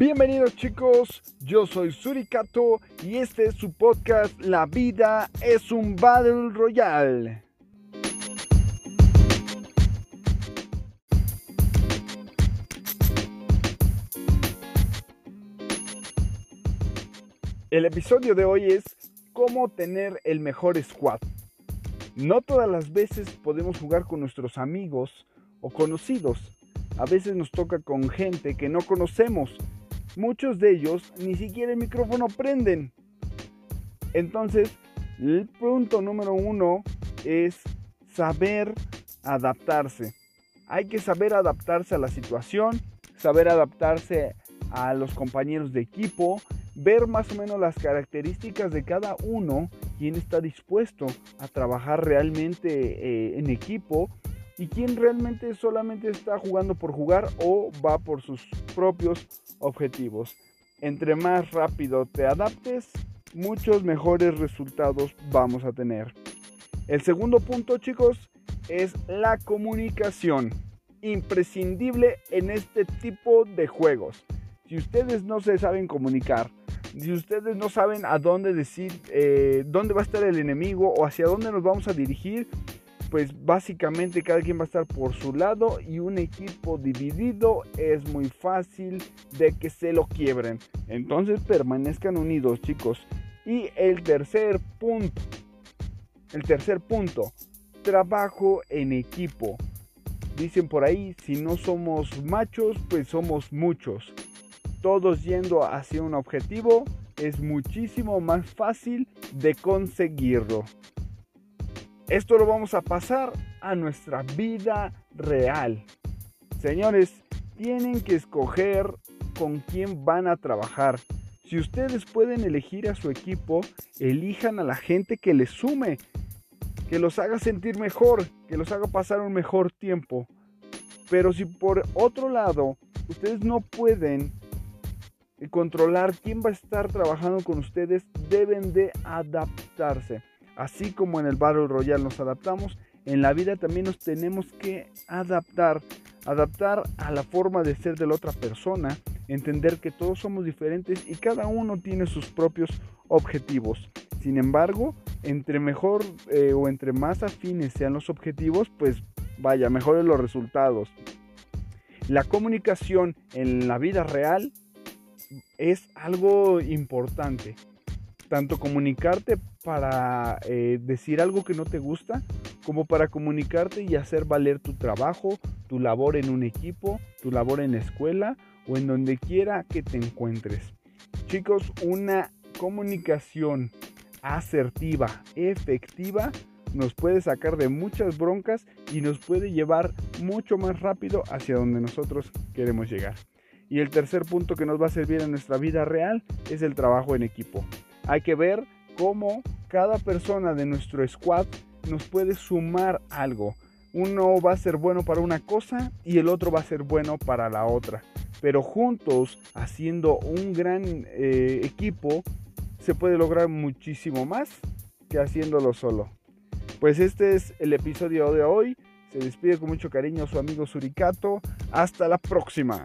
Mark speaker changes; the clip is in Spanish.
Speaker 1: Bienvenidos chicos, yo soy Surikato y este es su podcast La vida es un Battle Royale. El episodio de hoy es cómo tener el mejor squad. No todas las veces podemos jugar con nuestros amigos o conocidos. A veces nos toca con gente que no conocemos muchos de ellos ni siquiera el micrófono prenden. Entonces, el punto número uno es saber adaptarse. Hay que saber adaptarse a la situación, saber adaptarse a los compañeros de equipo, ver más o menos las características de cada uno, quién está dispuesto a trabajar realmente eh, en equipo y quién realmente solamente está jugando por jugar o va por sus propios objetivos. Entre más rápido te adaptes, muchos mejores resultados vamos a tener. El segundo punto, chicos, es la comunicación. Imprescindible en este tipo de juegos. Si ustedes no se saben comunicar, si ustedes no saben a dónde decir, eh, dónde va a estar el enemigo o hacia dónde nos vamos a dirigir, pues básicamente cada quien va a estar por su lado y un equipo dividido es muy fácil de que se lo quiebren. Entonces permanezcan unidos chicos. Y el tercer punto, el tercer punto, trabajo en equipo. Dicen por ahí, si no somos machos, pues somos muchos. Todos yendo hacia un objetivo es muchísimo más fácil de conseguirlo. Esto lo vamos a pasar a nuestra vida real. Señores, tienen que escoger con quién van a trabajar. Si ustedes pueden elegir a su equipo, elijan a la gente que les sume, que los haga sentir mejor, que los haga pasar un mejor tiempo. Pero si por otro lado ustedes no pueden controlar quién va a estar trabajando con ustedes, deben de adaptarse. Así como en el Battle Royale nos adaptamos, en la vida también nos tenemos que adaptar, adaptar a la forma de ser de la otra persona, entender que todos somos diferentes y cada uno tiene sus propios objetivos. Sin embargo, entre mejor eh, o entre más afines sean los objetivos, pues vaya, mejores los resultados. La comunicación en la vida real es algo importante tanto comunicarte para eh, decir algo que no te gusta, como para comunicarte y hacer valer tu trabajo, tu labor en un equipo, tu labor en la escuela o en donde quiera que te encuentres. Chicos, una comunicación asertiva, efectiva, nos puede sacar de muchas broncas y nos puede llevar mucho más rápido hacia donde nosotros queremos llegar. Y el tercer punto que nos va a servir en nuestra vida real es el trabajo en equipo. Hay que ver cómo cada persona de nuestro squad nos puede sumar algo. Uno va a ser bueno para una cosa y el otro va a ser bueno para la otra. Pero juntos, haciendo un gran eh, equipo, se puede lograr muchísimo más que haciéndolo solo. Pues este es el episodio de hoy. Se despide con mucho cariño su amigo Suricato. Hasta la próxima.